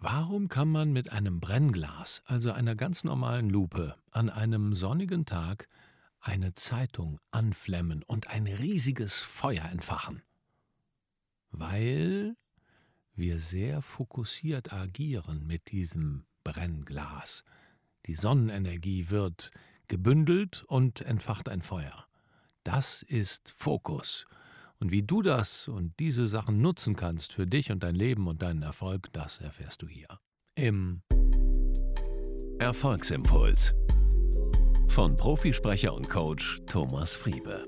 Warum kann man mit einem Brennglas, also einer ganz normalen Lupe, an einem sonnigen Tag eine Zeitung anflemmen und ein riesiges Feuer entfachen? Weil wir sehr fokussiert agieren mit diesem Brennglas. Die Sonnenenergie wird gebündelt und entfacht ein Feuer. Das ist Fokus. Und wie du das und diese Sachen nutzen kannst für dich und dein Leben und deinen Erfolg, das erfährst du hier. Im Erfolgsimpuls von Profisprecher und Coach Thomas Friebe.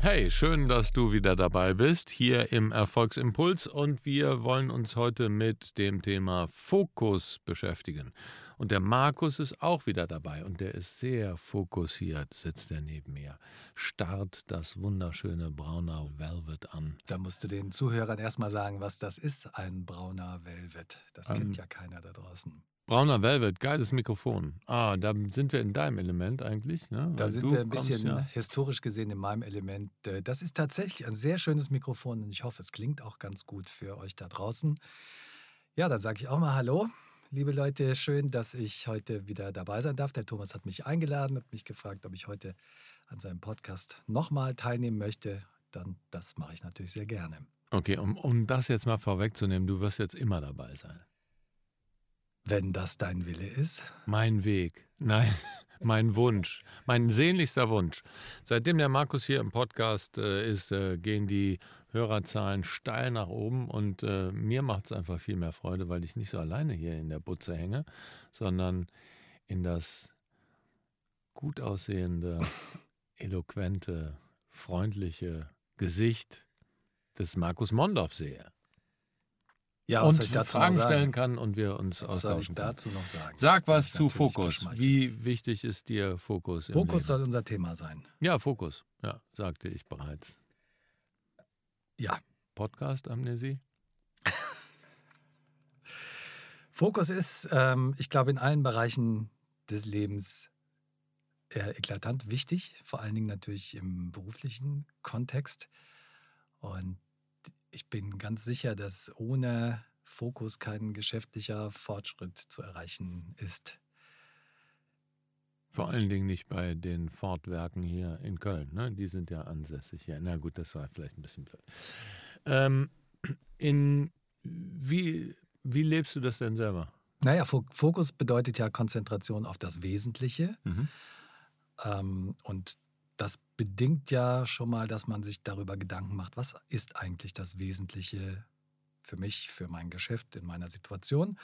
Hey, schön, dass du wieder dabei bist, hier im Erfolgsimpuls und wir wollen uns heute mit dem Thema Fokus beschäftigen. Und der Markus ist auch wieder dabei und der ist sehr fokussiert, sitzt er neben mir, starrt das wunderschöne brauner Velvet an. Da musst du den Zuhörern erstmal sagen, was das ist, ein brauner Velvet. Das ähm, kennt ja keiner da draußen. Brauner Velvet, geiles Mikrofon. Ah, da sind wir in deinem Element eigentlich. Ne? Da sind wir ein bisschen ja historisch gesehen in meinem Element. Äh, das ist tatsächlich ein sehr schönes Mikrofon und ich hoffe, es klingt auch ganz gut für euch da draußen. Ja, dann sage ich auch mal Hallo. Liebe Leute, schön, dass ich heute wieder dabei sein darf. Der Thomas hat mich eingeladen, hat mich gefragt, ob ich heute an seinem Podcast nochmal teilnehmen möchte. Dann, das mache ich natürlich sehr gerne. Okay, um, um das jetzt mal vorwegzunehmen, du wirst jetzt immer dabei sein. Wenn das dein Wille ist? Mein Weg. Nein, mein Wunsch. Mein sehnlichster Wunsch. Seitdem der Markus hier im Podcast äh, ist, äh, gehen die Hörerzahlen steil nach oben und äh, mir macht es einfach viel mehr Freude, weil ich nicht so alleine hier in der Butze hänge, sondern in das gut aussehende, eloquente, freundliche Gesicht des Markus Mondorf sehe. Ja, und Fragen stellen kann und wir uns was austauschen soll ich dazu noch sagen? Sag was zu Fokus. Wie wichtig ist dir Fokus? Fokus soll unser Thema sein. Ja, Fokus. Ja, sagte ich bereits. Ja. Podcast-Amnesie? Fokus ist, ähm, ich glaube, in allen Bereichen des Lebens eklatant wichtig, vor allen Dingen natürlich im beruflichen Kontext. Und ich bin ganz sicher, dass ohne Fokus kein geschäftlicher Fortschritt zu erreichen ist. Vor allen Dingen nicht bei den Fortwerken hier in Köln. Ne? Die sind ja ansässig hier. Na gut, das war vielleicht ein bisschen blöd. Ähm, in, wie, wie lebst du das denn selber? Naja, Fokus bedeutet ja Konzentration auf das Wesentliche. Mhm. Ähm, und das bedingt ja schon mal, dass man sich darüber Gedanken macht, was ist eigentlich das Wesentliche für mich, für mein Geschäft, in meiner Situation.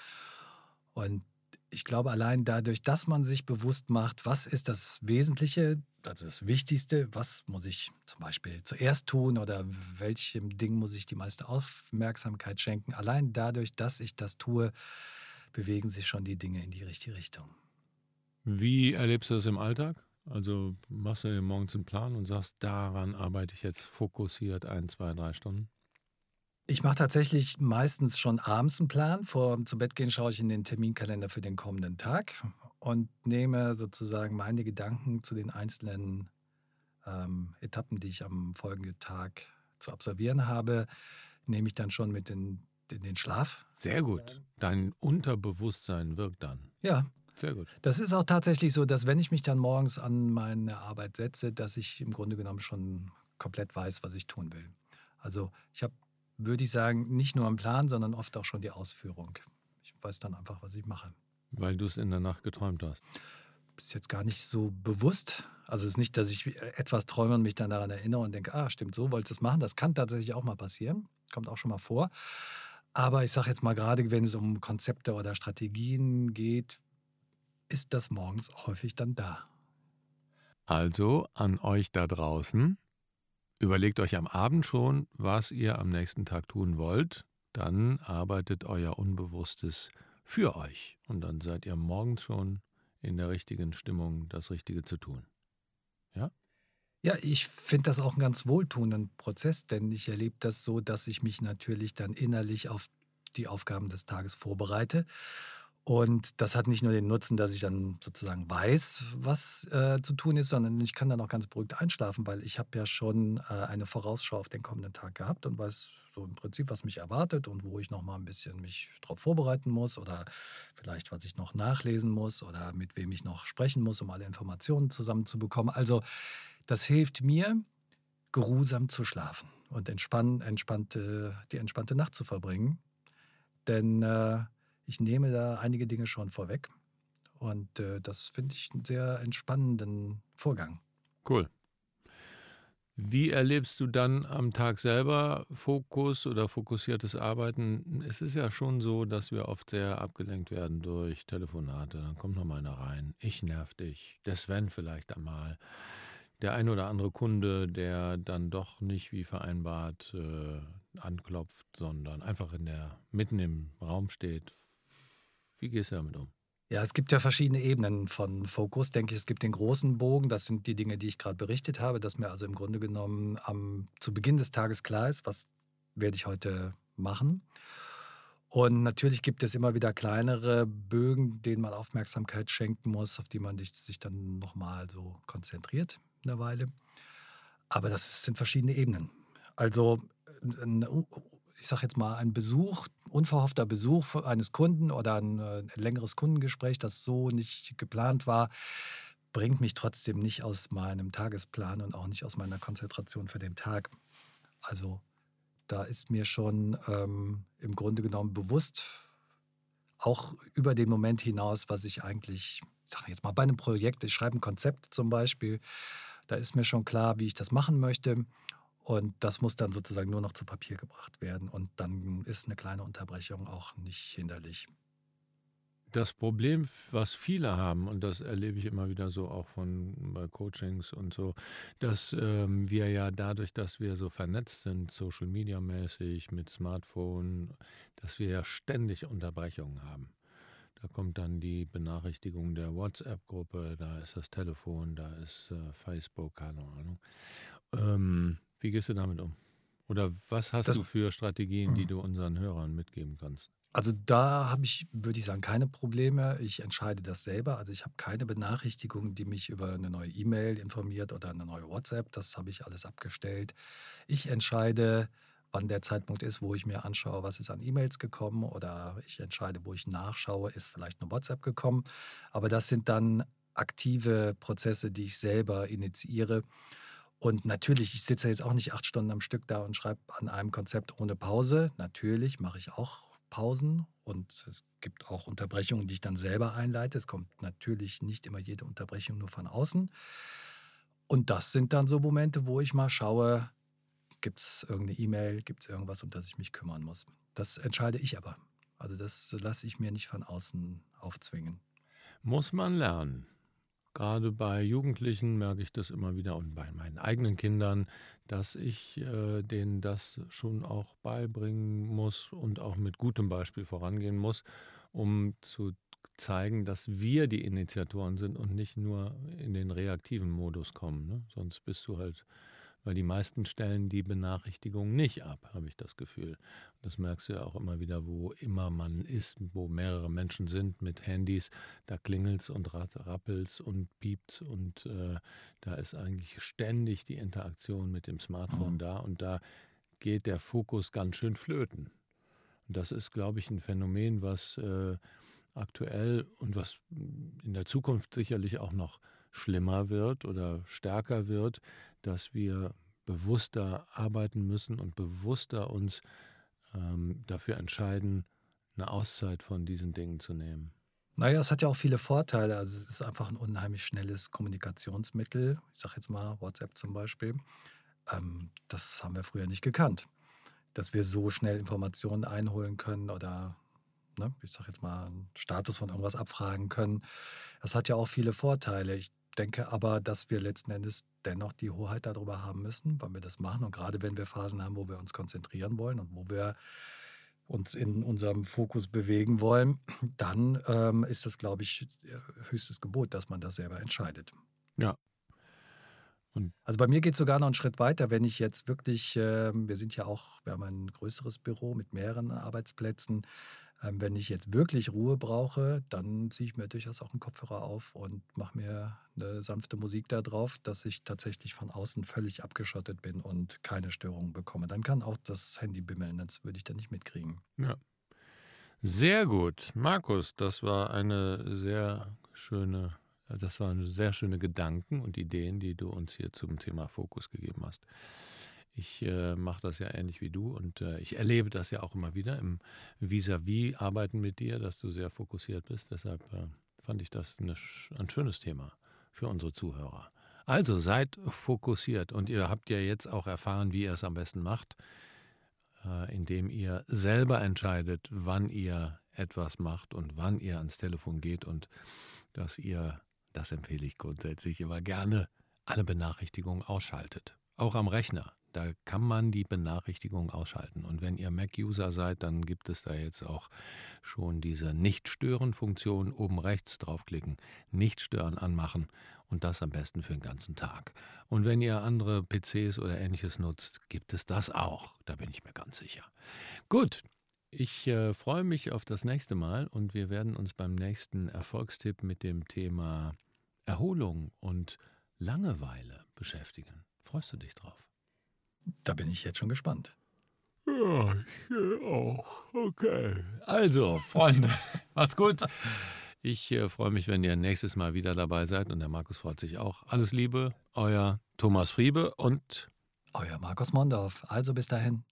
Und ich glaube, allein dadurch, dass man sich bewusst macht, was ist das Wesentliche, also das Wichtigste, was muss ich zum Beispiel zuerst tun oder welchem Ding muss ich die meiste Aufmerksamkeit schenken, allein dadurch, dass ich das tue, bewegen sich schon die Dinge in die richtige Richtung. Wie erlebst du das im Alltag? Also machst du dir morgens einen Plan und sagst, daran arbeite ich jetzt fokussiert ein, zwei, drei Stunden? Ich mache tatsächlich meistens schon abends einen Plan. Vor dem Bettgehen schaue ich in den Terminkalender für den kommenden Tag und nehme sozusagen meine Gedanken zu den einzelnen ähm, Etappen, die ich am folgenden Tag zu absolvieren habe, nehme ich dann schon mit in, in den Schlaf. Sehr gut. Dein Unterbewusstsein wirkt dann. Ja, sehr gut. Das ist auch tatsächlich so, dass wenn ich mich dann morgens an meine Arbeit setze, dass ich im Grunde genommen schon komplett weiß, was ich tun will. Also ich habe, würde ich sagen, nicht nur einen Plan, sondern oft auch schon die Ausführung. Ich weiß dann einfach, was ich mache. Weil du es in der Nacht geträumt hast. Ist jetzt gar nicht so bewusst. Also es ist nicht, dass ich etwas träume und mich dann daran erinnere und denke, ah, stimmt, so wolltest du es machen. Das kann tatsächlich auch mal passieren. Kommt auch schon mal vor. Aber ich sage jetzt mal gerade, wenn es um Konzepte oder Strategien geht, ist das morgens häufig dann da. Also an euch da draußen, überlegt euch am Abend schon, was ihr am nächsten Tag tun wollt, dann arbeitet euer Unbewusstes für euch und dann seid ihr morgens schon in der richtigen Stimmung, das Richtige zu tun. Ja? Ja, ich finde das auch einen ganz wohltuenden Prozess, denn ich erlebe das so, dass ich mich natürlich dann innerlich auf die Aufgaben des Tages vorbereite Und das hat nicht nur den Nutzen, dass ich dann sozusagen weiß, was äh, zu tun ist, sondern ich kann dann auch ganz beruhigt einschlafen, weil ich habe ja schon äh, eine Vorausschau auf den kommenden Tag gehabt und weiß so im Prinzip, was mich erwartet und wo ich noch mal ein bisschen mich darauf vorbereiten muss oder vielleicht, was ich noch nachlesen muss oder mit wem ich noch sprechen muss, um alle Informationen zusammenzubekommen. Also das hilft mir, geruhsam zu schlafen und entspann, entspannte, die entspannte Nacht zu verbringen. Denn äh, ich nehme da einige Dinge schon vorweg. Und äh, das finde ich einen sehr entspannenden Vorgang. Cool. Wie erlebst du dann am Tag selber Fokus oder fokussiertes Arbeiten? Es ist ja schon so, dass wir oft sehr abgelenkt werden durch Telefonate. Dann kommt noch mal einer rein. Ich nerv dich. Der Sven vielleicht einmal. Der ein oder andere Kunde, der dann doch nicht wie vereinbart äh, anklopft, sondern einfach in der mitten im Raum steht, wie gehst du damit um? Ja, es gibt ja verschiedene Ebenen von Fokus, denke ich. Es gibt den großen Bogen, das sind die Dinge, die ich gerade berichtet habe, dass mir also im Grunde genommen am, zu Beginn des Tages klar ist, was werde ich heute machen. Und natürlich gibt es immer wieder kleinere Bögen, denen man Aufmerksamkeit schenken muss, auf die man sich dann nochmal so konzentriert eine Weile. Aber das sind verschiedene Ebenen. Also ich sage jetzt mal, ein Besuch, unverhoffter Besuch eines Kunden oder ein, äh, ein längeres Kundengespräch, das so nicht geplant war, bringt mich trotzdem nicht aus meinem Tagesplan und auch nicht aus meiner Konzentration für den Tag. Also da ist mir schon ähm, im Grunde genommen bewusst, auch über den Moment hinaus, was ich eigentlich, ich sage jetzt mal bei einem Projekt, ich schreibe ein Konzept zum Beispiel, da ist mir schon klar, wie ich das machen möchte. Und das muss dann sozusagen nur noch zu Papier gebracht werden. Und dann ist eine kleine Unterbrechung auch nicht hinderlich. Das Problem, was viele haben, und das erlebe ich immer wieder so auch von bei Coachings und so, dass ähm, wir ja dadurch, dass wir so vernetzt sind, Social Media mäßig, mit Smartphone, dass wir ja ständig Unterbrechungen haben. Da kommt dann die Benachrichtigung der WhatsApp-Gruppe, da ist das Telefon, da ist äh, Facebook, keine Ahnung. Ähm, wie gehst du damit um? Oder was hast das, du für Strategien, die mhm. du unseren Hörern mitgeben kannst? Also da habe ich, würde ich sagen, keine Probleme. Ich entscheide das selber. Also ich habe keine Benachrichtigung, die mich über eine neue E-Mail informiert oder eine neue WhatsApp. Das habe ich alles abgestellt. Ich entscheide, wann der Zeitpunkt ist, wo ich mir anschaue, was ist an E-Mails gekommen oder ich entscheide, wo ich nachschaue, ist vielleicht eine WhatsApp gekommen. Aber das sind dann aktive Prozesse, die ich selber initiiere. Und natürlich, ich sitze jetzt auch nicht acht Stunden am Stück da und schreibe an einem Konzept ohne Pause. Natürlich mache ich auch Pausen und es gibt auch Unterbrechungen, die ich dann selber einleite. Es kommt natürlich nicht immer jede Unterbrechung nur von außen. Und das sind dann so Momente, wo ich mal schaue, gibt es irgendeine E-Mail, gibt es irgendwas, um das ich mich kümmern muss. Das entscheide ich aber. Also das lasse ich mir nicht von außen aufzwingen. Muss man lernen. Gerade bei Jugendlichen merke ich das immer wieder und bei meinen eigenen Kindern, dass ich äh, denen das schon auch beibringen muss und auch mit gutem Beispiel vorangehen muss, um zu zeigen, dass wir die Initiatoren sind und nicht nur in den reaktiven Modus kommen. Ne? Sonst bist du halt weil die meisten stellen die Benachrichtigung nicht ab, habe ich das Gefühl. Das merkst du ja auch immer wieder, wo immer man ist, wo mehrere Menschen sind mit Handys, da klingelt's und rappelt's und piept's und äh, da ist eigentlich ständig die Interaktion mit dem Smartphone mhm. da und da geht der Fokus ganz schön flöten. Und das ist, glaube ich, ein Phänomen, was äh, aktuell und was in der Zukunft sicherlich auch noch schlimmer wird oder stärker wird, dass wir bewusster arbeiten müssen und bewusster uns ähm, dafür entscheiden, eine Auszeit von diesen Dingen zu nehmen. Naja, es hat ja auch viele Vorteile. Also es ist einfach ein unheimlich schnelles Kommunikationsmittel. Ich sage jetzt mal WhatsApp zum Beispiel. Ähm, das haben wir früher nicht gekannt. Dass wir so schnell Informationen einholen können oder, ne, ich sage jetzt mal, einen Status von irgendwas abfragen können. Das hat ja auch viele Vorteile. Ich denke aber, dass wir letzten Endes dennoch die Hoheit darüber haben müssen, wann wir das machen. Und gerade wenn wir Phasen haben, wo wir uns konzentrieren wollen und wo wir uns in unserem Fokus bewegen wollen, dann ähm, ist das, glaube ich, höchstes Gebot, dass man das selber entscheidet. Ja. Und also bei mir geht es sogar noch einen Schritt weiter, wenn ich jetzt wirklich, äh, wir sind ja auch, wir haben ein größeres Büro mit mehreren Arbeitsplätzen, Ähm, wenn ich jetzt wirklich Ruhe brauche, dann ziehe ich mir durchaus auch einen Kopfhörer auf und mache mir eine sanfte Musik da drauf, dass ich tatsächlich von außen völlig abgeschottet bin und keine Störungen bekomme. Dann kann auch das Handy bimmeln, das würde ich dann nicht mitkriegen. Ja. Sehr gut. Markus, das war eine sehr schöne, das waren sehr schöne Gedanken und Ideen, die du uns hier zum Thema Fokus gegeben hast. Ich äh, mache das ja ähnlich wie du und äh, ich erlebe das ja auch immer wieder im Vis-à-vis-Arbeiten mit dir, dass du sehr fokussiert bist. Deshalb äh, fand ich das eine, ein schönes Thema für unsere Zuhörer. Also seid fokussiert und ihr habt ja jetzt auch erfahren, wie ihr es am besten macht, äh, indem ihr selber entscheidet, wann ihr etwas macht und wann ihr ans Telefon geht und dass ihr, das empfehle ich grundsätzlich immer gerne, alle Benachrichtigungen ausschaltet. Auch am Rechner. Da kann man die Benachrichtigung ausschalten. Und wenn ihr Mac-User seid, dann gibt es da jetzt auch schon diese Nicht-Stören-Funktion. Oben rechts draufklicken, Nicht-Stören anmachen und das am besten für den ganzen Tag. Und wenn ihr andere PCs oder ähnliches nutzt, gibt es das auch. Da bin ich mir ganz sicher. Gut, ich äh, freue mich auf das nächste Mal und wir werden uns beim nächsten Erfolgstipp mit dem Thema Erholung und Langeweile beschäftigen. Freust du dich drauf? Da bin ich jetzt schon gespannt. Ja, ich auch. Okay. Also, Freunde, macht's gut. Ich äh, freue mich, wenn ihr nächstes Mal wieder dabei seid und der Markus freut sich auch. Alles Liebe, euer Thomas Friebe und euer Markus Mondorf. Also bis dahin.